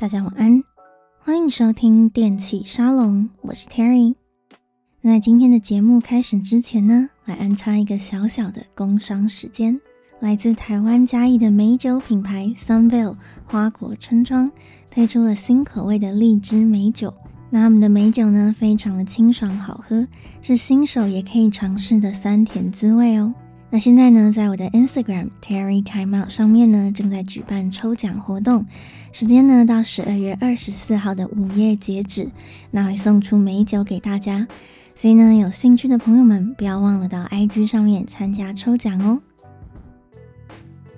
大家晚安，欢迎收听电器沙龙，我是 Terry。那在今天的节目开始之前呢，来安插一个小小的工商时间。来自台湾嘉义的美酒品牌 Sunvale 花果村庄推出了新口味的荔枝美酒。那他们的美酒呢，非常的清爽好喝，是新手也可以尝试的酸甜滋味哦。那现在呢，在我的 Instagram Terry Time Out 上面呢，正在举办抽奖活动，时间呢到十二月二十四号的午夜截止，那会送出美酒给大家，所以呢，有兴趣的朋友们不要忘了到 IG 上面参加抽奖哦。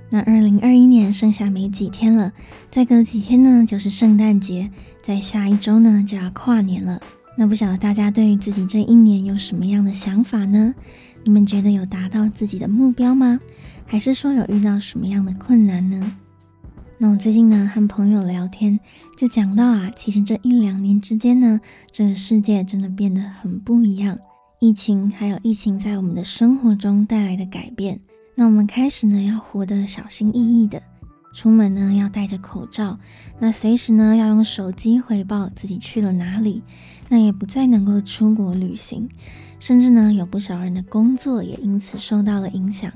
那二零二一年剩下没几天了，再隔几天呢就是圣诞节，在下一周呢就要跨年了。那不晓得大家对于自己这一年有什么样的想法呢？你们觉得有达到自己的目标吗？还是说有遇到什么样的困难呢？那我最近呢和朋友聊天，就讲到啊，其实这一两年之间呢，这个世界真的变得很不一样。疫情还有疫情在我们的生活中带来的改变，那我们开始呢要活得小心翼翼的，出门呢要戴着口罩，那随时呢要用手机回报自己去了哪里，那也不再能够出国旅行。甚至呢，有不少人的工作也因此受到了影响。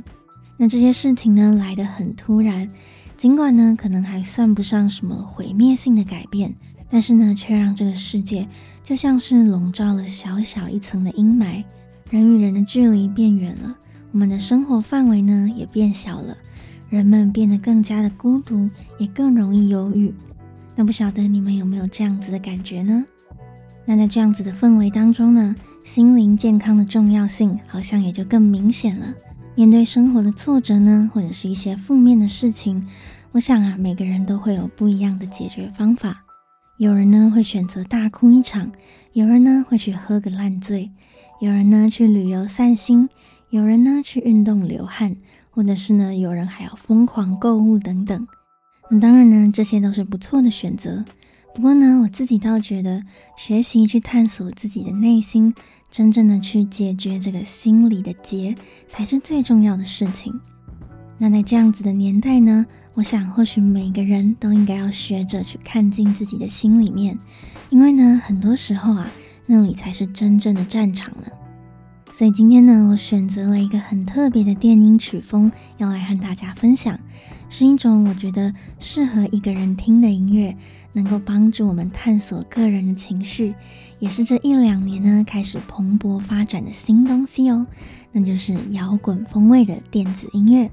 那这些事情呢，来得很突然，尽管呢，可能还算不上什么毁灭性的改变，但是呢，却让这个世界就像是笼罩了小小一层的阴霾，人与人的距离变远了，我们的生活范围呢也变小了，人们变得更加的孤独，也更容易忧郁。那不晓得你们有没有这样子的感觉呢？那在这样子的氛围当中呢，心灵健康的重要性好像也就更明显了。面对生活的挫折呢，或者是一些负面的事情，我想啊，每个人都会有不一样的解决方法。有人呢会选择大哭一场，有人呢会去喝个烂醉，有人呢去旅游散心，有人呢去运动流汗，或者是呢有人还要疯狂购物等等。那当然呢，这些都是不错的选择。不过呢，我自己倒觉得，学习去探索自己的内心，真正的去解决这个心里的结，才是最重要的事情。那在这样子的年代呢，我想或许每个人都应该要学着去看进自己的心里面，因为呢，很多时候啊，那里才是真正的战场呢。所以今天呢，我选择了一个很特别的电音曲风，要来和大家分享，是一种我觉得适合一个人听的音乐，能够帮助我们探索个人的情绪，也是这一两年呢开始蓬勃发展的新东西哦，那就是摇滚风味的电子音乐。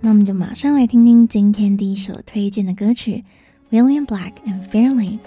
那我们就马上来听听今天第一首推荐的歌曲，William Black and Fairlane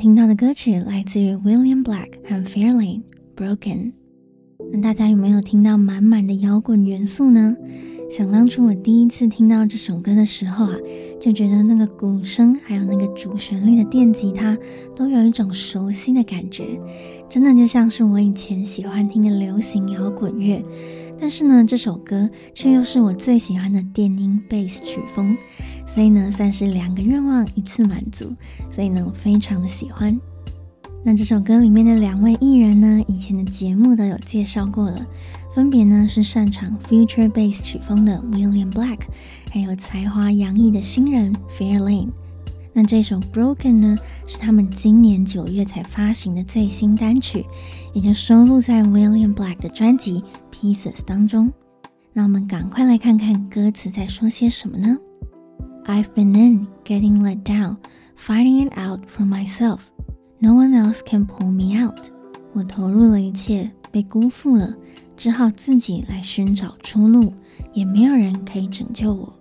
听到的歌曲来自于 William Black 和 Fairlane Broken。那大家有没有听到满满的摇滚元素呢？想当初我第一次听到这首歌的时候啊，就觉得那个鼓声还有那个主旋律的电吉他都有一种熟悉的感觉，真的就像是我以前喜欢听的流行摇滚乐。但是呢，这首歌却又是我最喜欢的电音 bass 曲风。所以呢，算是两个愿望一次满足。所以呢，我非常的喜欢。那这首歌里面的两位艺人呢，以前的节目都有介绍过了，分别呢是擅长 future bass 曲风的 William Black，还有才华洋溢的新人 Fairlane。那这首 Broken 呢，是他们今年九月才发行的最新单曲，也就收录在 William Black 的专辑 Pieces 当中。那我们赶快来看看歌词在说些什么呢 ？I've been in, getting let down, fighting it out for myself. No one else can pull me out. 我投入了一切，被辜负了，只好自己来寻找出路，也没有人可以拯救我。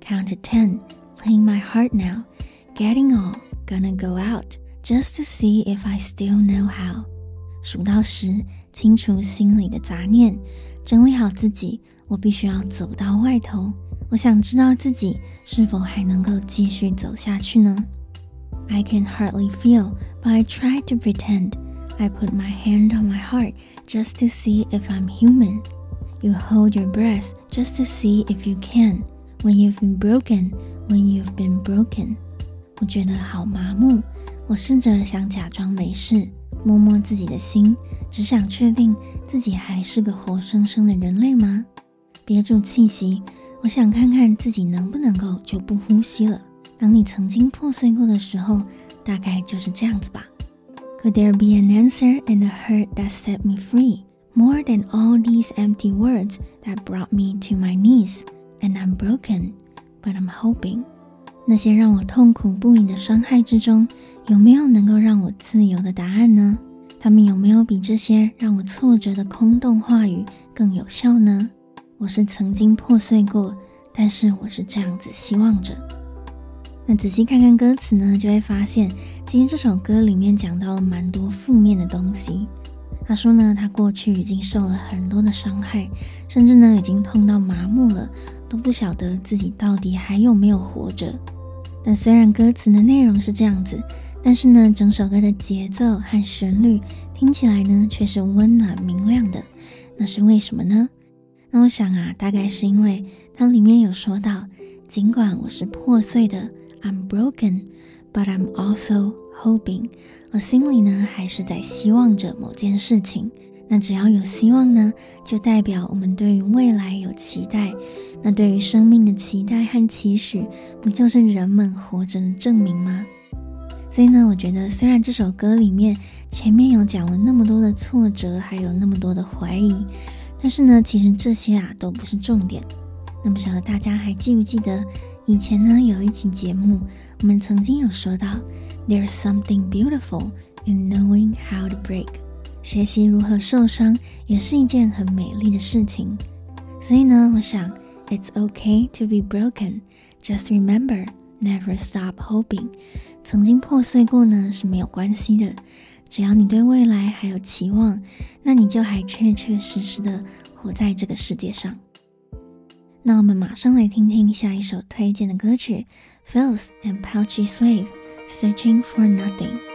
Count to ten, clean my heart now, getting all, gonna go out, just to see if I still know how. 数到十，清除心里的杂念，整理好自己，我必须要走到外头。 我想知道自己是否还能够继续走下去呢？I can hardly feel, but I try to pretend. I put my hand on my heart just to see if I'm human. You hold your breath just to see if you can. When you've been broken, when you've been broken. 我觉得好麻木。我试着想假装没事，摸摸自己的心，只想确定自己还是个活生生的人类吗？憋住气息。我想看看自己能不能够就不呼吸了。当你曾经破碎过的时候，大概就是这样子吧。Could there be an answer in the hurt that set me free, more than all these empty words that brought me to my knees? And I'm broken, but I'm hoping. 那些让我痛苦不已的伤害之中，有没有能够让我自由的答案呢？他们有没有比这些让我挫折的空洞话语更有效呢？我是曾经破碎过，但是我是这样子希望着。那仔细看看歌词呢，就会发现，其实这首歌里面讲到了蛮多负面的东西。他说呢，他过去已经受了很多的伤害，甚至呢已经痛到麻木了，都不晓得自己到底还有没有活着。但虽然歌词的内容是这样子，但是呢，整首歌的节奏和旋律听起来呢却是温暖明亮的。那是为什么呢？那我想啊，大概是因为它里面有说到，尽管我是破碎的，I'm broken，but I'm also hoping，我心里呢还是在希望着某件事情。那只要有希望呢，就代表我们对于未来有期待。那对于生命的期待和期许，不就是人们活着的证明吗？所以呢，我觉得虽然这首歌里面前面有讲了那么多的挫折，还有那么多的怀疑。但是呢，其实这些啊都不是重点。那么，晓得大家还记不记得以前呢有一期节目，我们曾经有说到，There's something beautiful in knowing how to break。学习如何受伤也是一件很美丽的事情。所以呢，我想，It's okay to be broken. Just remember, never stop hoping。曾经破碎过呢是没有关系的。只要你对未来还有期望，那你就还确确实实的活在这个世界上。那我们马上来听听下一首推荐的歌曲 fills and Pouchy Slave Searching for Nothing。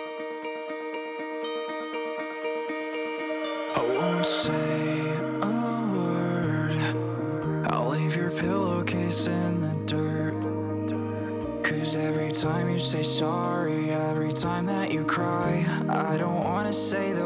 say sorry every time that you cry. I don't wanna say that.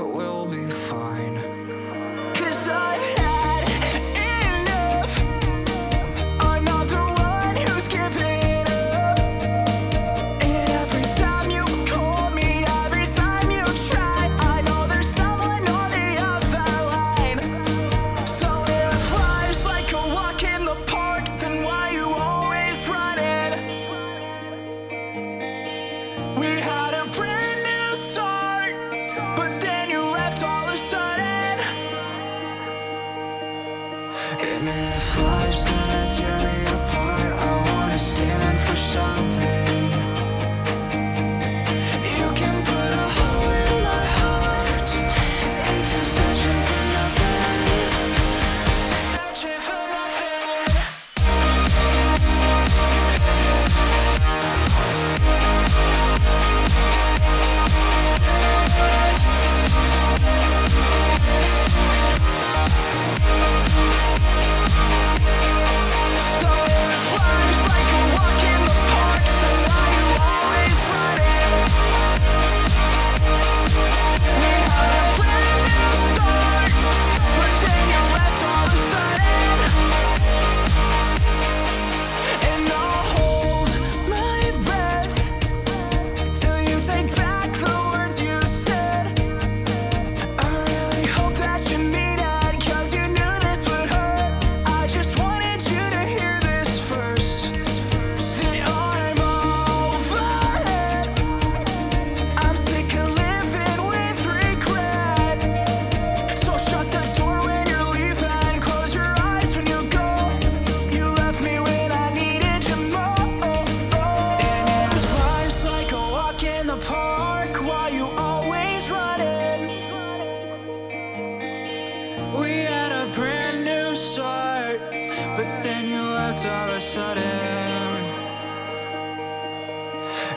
happens all of a sudden.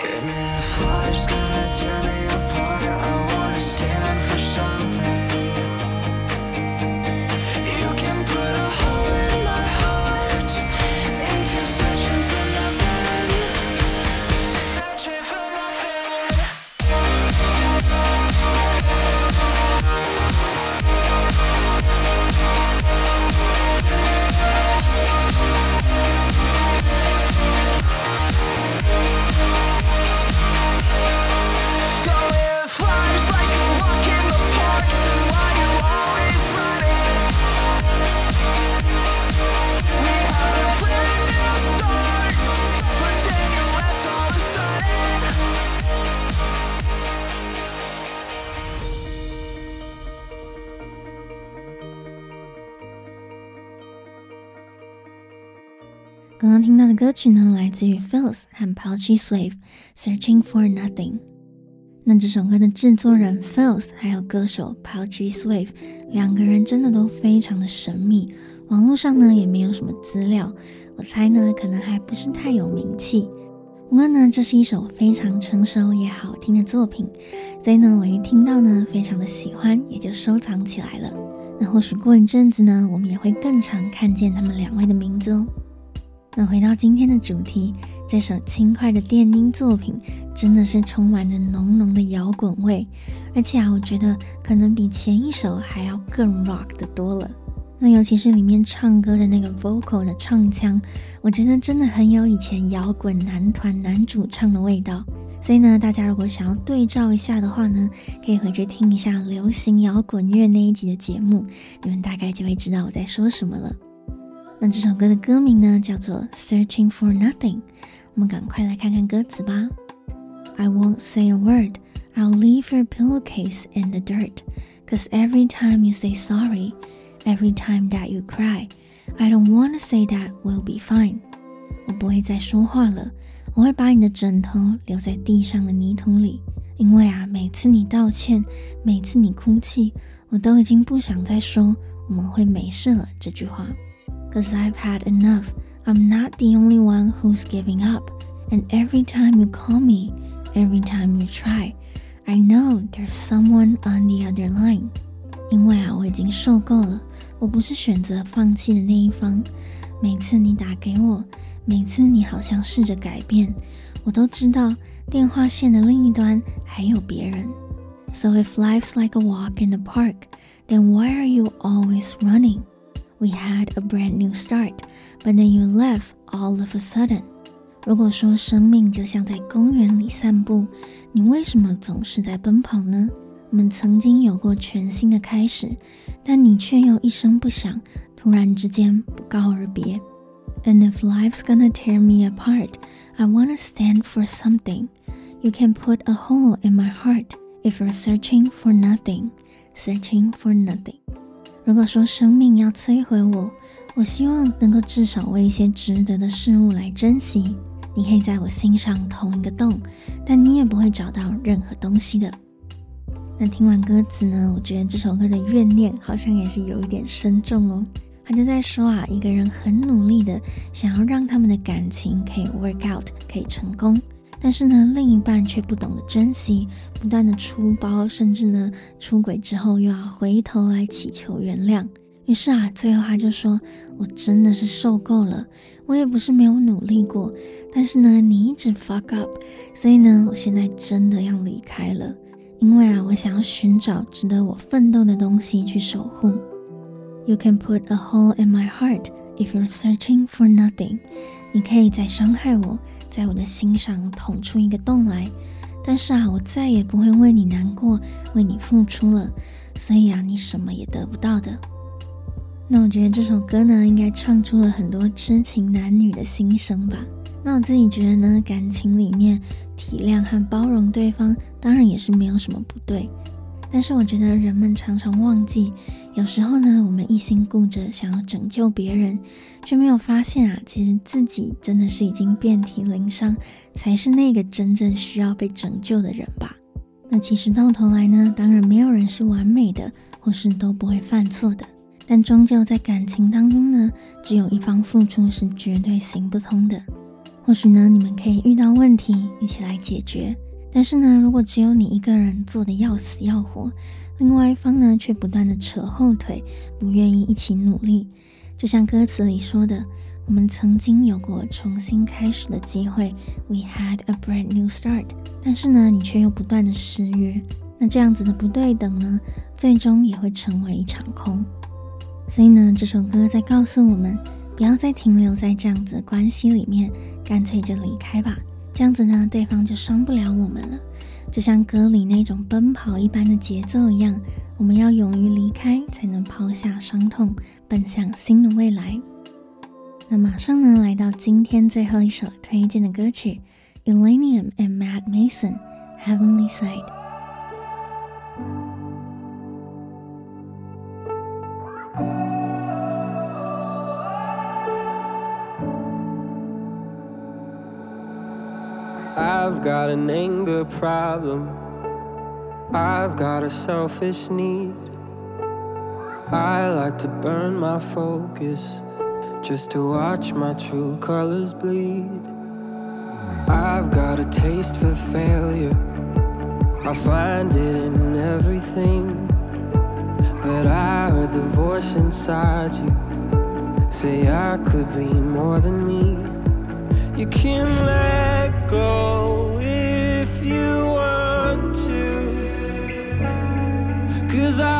And if life's gonna tear me apart, I wanna stand for something. 刚刚听到的歌曲呢，来自于 Phils 和 Paul Swift，《Searching for Nothing》。那这首歌的制作人 Phils 还有歌手 Paul Swift 两个人真的都非常的神秘，网络上呢也没有什么资料，我猜呢可能还不是太有名气。不过呢，这是一首非常成熟也好听的作品，所以呢我一听到呢非常的喜欢，也就收藏起来了。那或许过一阵子呢，我们也会更常看见他们两位的名字哦。那回到今天的主题，这首轻快的电音作品真的是充满着浓浓的摇滚味，而且啊，我觉得可能比前一首还要更 rock 的多了。那尤其是里面唱歌的那个 vocal 的唱腔，我觉得真的很有以前摇滚男团男主唱的味道。所以呢，大家如果想要对照一下的话呢，可以回去听一下流行摇滚乐那一集的节目，你们大概就会知道我在说什么了。那这首歌的歌名呢，叫做《Searching for Nothing》。我们赶快来看看歌词吧。I won't say a word, I'll leave your pillowcase in the dirt. Cause every time you say sorry, every time that you cry, I don't wanna say that we'll be fine. 我不会再说话了，我会把你的枕头留在地上的泥土里，因为啊，每次你道歉，每次你哭泣，我都已经不想再说我们会没事了这句话。Cause I've had enough. I'm not the only one who's giving up. And every time you call me, every time you try, I know there's someone on the other line. 因为啊，我已经受够了，我不是选择放弃的那一方。每次你打给我，每次你好像试着改变，我都知道电话线的另一端还有别人。So if life's like a walk in the park, then why are you always running? We had a brand new start, but then you left all of a sudden. 如果说生命就像在公园里散步，你为什么总是在奔跑呢？我们曾经有过全新的开始，但你却又一声不响，突然之间不告而别。And if life's gonna tear me apart, I wanna stand for something. You can put a hole in my heart if you're searching for nothing, searching for nothing. 如果说生命要摧毁我，我希望能够至少为一些值得的事物来珍惜。你可以在我心上捅一个洞，但你也不会找到任何东西的。那听完歌词呢，我觉得这首歌的怨念好像也是有一点深重哦。他就在说啊，一个人很努力的想要让他们的感情可以 work out，可以成功。但是呢，另一半却不懂得珍惜，不断的出包，甚至呢，出轨之后又要回头来祈求原谅。于是啊，最后他就说：“我真的是受够了，我也不是没有努力过，但是呢，你一直 fuck up，所以呢，我现在真的要离开了，因为啊，我想要寻找值得我奋斗的东西去守护。” You can put a hole in my heart if you're searching for nothing. 你可以再伤害我，在我的心上捅出一个洞来，但是啊，我再也不会为你难过，为你付出了，所以啊，你什么也得不到的。那我觉得这首歌呢，应该唱出了很多痴情男女的心声吧。那我自己觉得呢，感情里面体谅和包容对方，当然也是没有什么不对。但是我觉得人们常常忘记，有时候呢，我们一心顾着想要拯救别人，却没有发现啊，其实自己真的是已经遍体鳞伤，才是那个真正需要被拯救的人吧。那其实到头来呢，当然没有人是完美的，或是都不会犯错的。但终究在感情当中呢，只有一方付出是绝对行不通的。或许呢，你们可以遇到问题一起来解决，但是呢，如果只有你一个人做的要死要活，另外一方呢却不断的扯后腿，不愿意一起努力，就像歌词里说的，我们曾经有过重新开始的机会，We had a brand new start，但是呢，你却又不断的失约，那这样子的不对等呢，最终也会成为一场空。所以呢，这首歌在告诉我们，不要再停留在这样子的关系里面，干脆就离开吧。这样子呢，对方就伤不了我们了。就像歌里那种奔跑一般的节奏一样，我们要勇于离开，才能抛下伤痛，奔向新的未来。那马上呢，来到今天最后一首推荐的歌曲，Illenium and Mad Mason，《Heavenly Side》。I've got an anger problem. I've got a selfish need. I like to burn my focus just to watch my true colors bleed. I've got a taste for failure. I find it in everything. But I heard the voice inside you say I could be more than me. You can let go if you want to. Cause I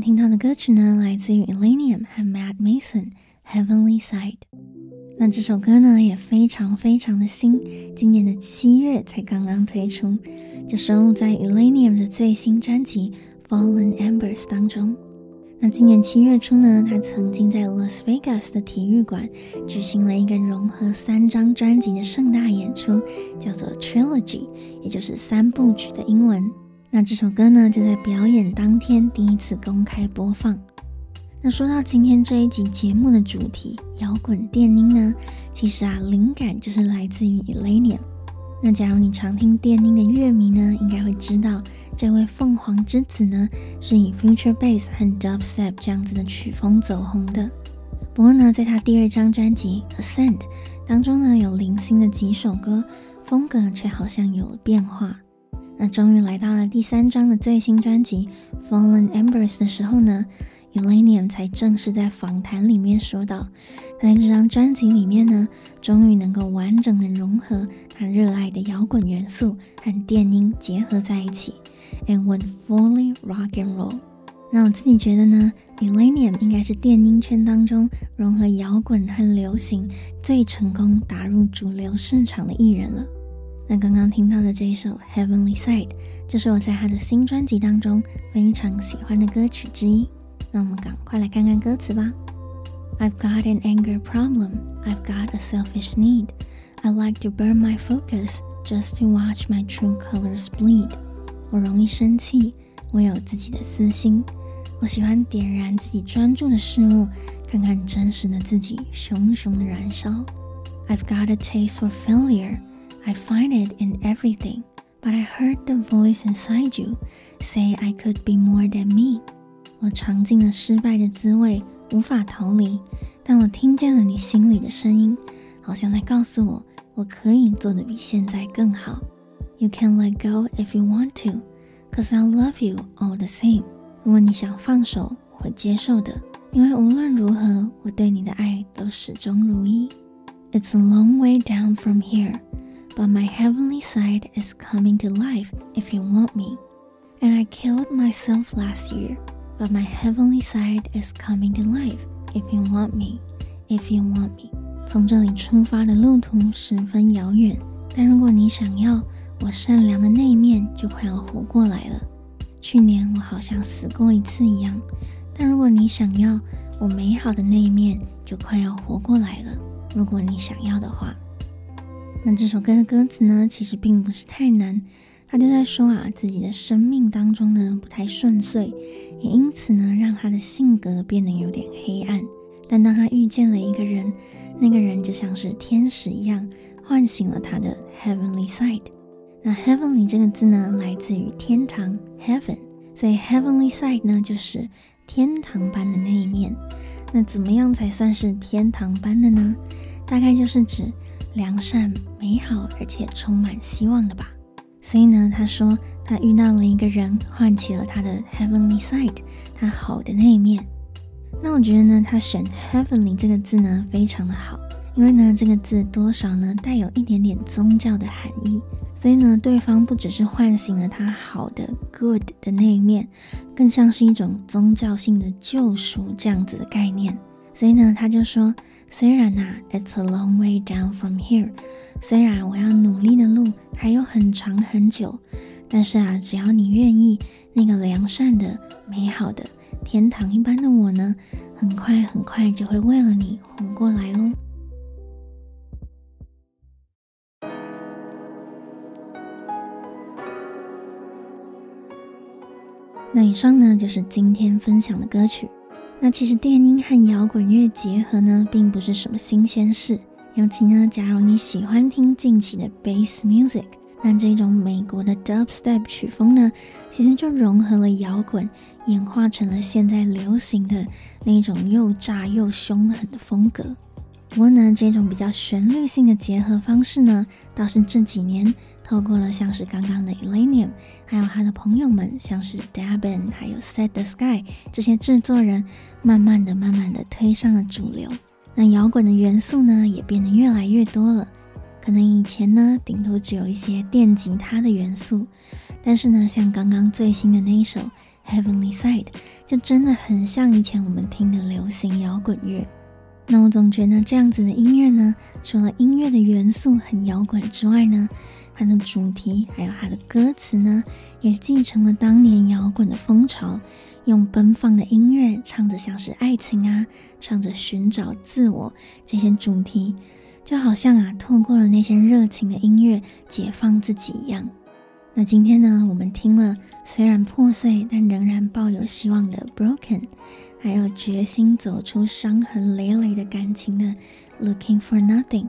听到的歌曲呢，来自于 Illenium 和 Matt Mason，《Heavenly Side》。那这首歌呢，也非常非常的新，今年的七月才刚刚推出。就收录在 Illenium 的最新专辑《Fallen Embers》当中。那今年七月初呢，他曾经在 Las Vegas 的体育馆举行了一个融合三张专辑的盛大演出，叫做 Trilogy，也就是三部曲的英文。那这首歌呢，就在表演当天第一次公开播放。那说到今天这一集节目的主题摇滚电音呢，其实啊，灵感就是来自于 Elenia。那假如你常听电音的乐迷呢，应该会知道这位凤凰之子呢，是以 Future Bass 和 Dubstep 这样子的曲风走红的。不过呢，在他第二张专辑 Ascend 当中呢，有零星的几首歌，风格却好像有了变化。那终于来到了第三张的最新专辑 Fallen Embers 的时候呢，Elenium 才正式在访谈里面说到，他在这张专辑里面呢，终于能够完整的融合他热爱的摇滚元素和电音结合在一起，and went fully rock and roll。那我自己觉得呢，Elenium 应该是电音圈当中融合摇滚和流行最成功打入主流市场的艺人了。那刚刚听到的这一首 Heavenly Side，就是我在他的新专辑当中非常喜欢的歌曲之一。那我们赶快来看看歌词吧。I've got an anger problem. I've got a selfish need. I like to burn my focus just to watch my true colors bleed. 我容易生气，我有自己的私心，我喜欢点燃自己专注的事物，看看真实的自己熊熊的燃烧。I've got a taste for failure. I find it in everything. But I heard the voice inside you say I could be more than me. 我尝尽了失败的滋味，无法逃离。但我听见了你心里的声音，好像在告诉我，我可以做得比现在更好。You can let go if you want to, cause I'll love you all the same。如果你想放手，我会接受的，因为无论如何，我对你的爱都始终如一。It's a long way down from here, But my heavenly side is coming to life if you want me. And I killed myself last year. But my heavenly side is coming to life. If you want me, if you want me，从这里出发的路途十分遥远，但如果你想要，我善良的那一面就快要活过来了。去年我好像死过一次一样，但如果你想要，我美好的那一面就快要活过来了。如果你想要的话，那这首歌的歌词呢，其实并不是太难。他就在说啊，自己的生命当中呢，不太顺遂，也因此呢，让他的性格变得有点黑暗。但当他遇见了一个人，那个人就像是天使一样，唤醒了他的 heavenly side。那 heavenly 这个字呢，来自于天堂 heaven，所以 heavenly side 呢，就是天堂般的那一面。那怎么样才算是天堂般的呢？大概就是指良善、美好，而且充满希望的吧。所以呢，他说他遇到了一个人，唤起了他的 heavenly side，他好的那一面。那我觉得呢，他选 heavenly 这个字呢，非常的好，因为呢，这个字多少呢，带有一点点宗教的含义。所以呢，对方不只是唤醒了他好的 good 的那一面，更像是一种宗教性的救赎这样子的概念。所以呢，他就说，虽然呐、啊，it's a long way down from here。虽然我要努力的路还有很长很久，但是啊，只要你愿意，那个良善的、美好的、天堂一般的我呢，很快很快就会为了你活过来喽。那以上呢，就是今天分享的歌曲。那其实电音和摇滚乐结合呢，并不是什么新鲜事。尤其呢，假如你喜欢听近期的 bass music，那这种美国的 dubstep 曲风呢，其实就融合了摇滚，演化成了现在流行的那种又炸又凶狠的风格。不过呢，这种比较旋律性的结合方式呢，倒是这几年透过了像是刚刚的 Illenium，还有他的朋友们，像是 Dabin，还有 Set the Sky 这些制作人，慢慢的、慢慢的推上了主流。那摇滚的元素呢，也变得越来越多了。可能以前呢，顶多只有一些电吉他的元素，但是呢，像刚刚最新的那一首《Heavenly Side》，就真的很像以前我们听的流行摇滚乐。那我总觉得这样子的音乐呢，除了音乐的元素很摇滚之外呢，它的主题还有它的歌词呢，也继承了当年摇滚的风潮，用奔放的音乐唱着像是爱情啊，唱着寻找自我这些主题，就好像啊，透过了那些热情的音乐解放自己一样。那今天呢，我们听了虽然破碎但仍然抱有希望的 Broken，还有决心走出伤痕累累的感情的 Looking for Nothing。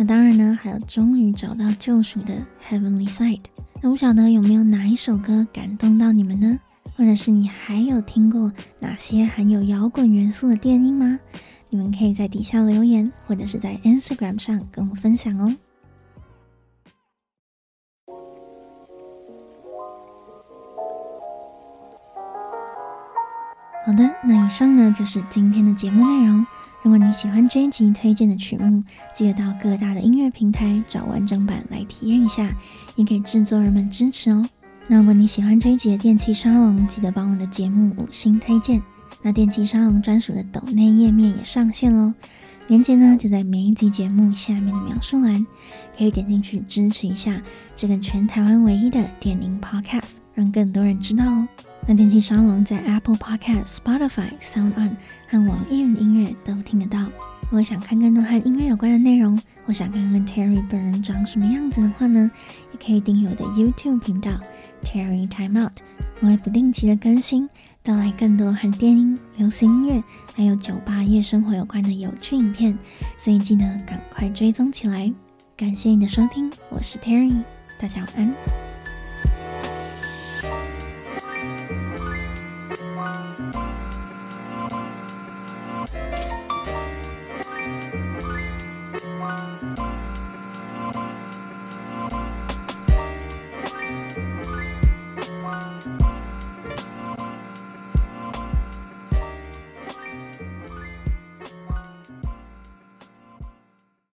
那当然呢，还有终于找到救赎的 Heavenly Side。那不晓得有没有哪一首歌感动到你们呢？或者是你还有听过哪些含有摇滚元素的电音吗？你们可以在底下留言，或者是在 Instagram 上跟我分享哦。好的，那以上呢就是今天的节目内容。如果你喜欢这一集推荐的曲目，记得到各大的音乐平台找完整版来体验一下，也给制作人们支持哦。那如果你喜欢这一集的电气沙龙，记得帮我的节目五星推荐。那电气沙龙专属的抖内页面也上线喽，链接呢就在每一集节目下面的描述栏，可以点进去支持一下这个全台湾唯一的电音 Podcast，让更多人知道哦。那电器沙龙在 Apple Podcast、Spotify、SoundOn 和网易云音乐都听得到。如果想看更多和音乐有关的内容，或想看看 Terry 本人长什么样子的话呢，也可以订阅我的 YouTube 频道 Terry Time Out，我会不定期的更新，带来更多和电音、流行音乐还有酒吧夜生活有关的有趣影片，所以记得赶快追踪起来。感谢你的收听，我是 Terry，大家晚安。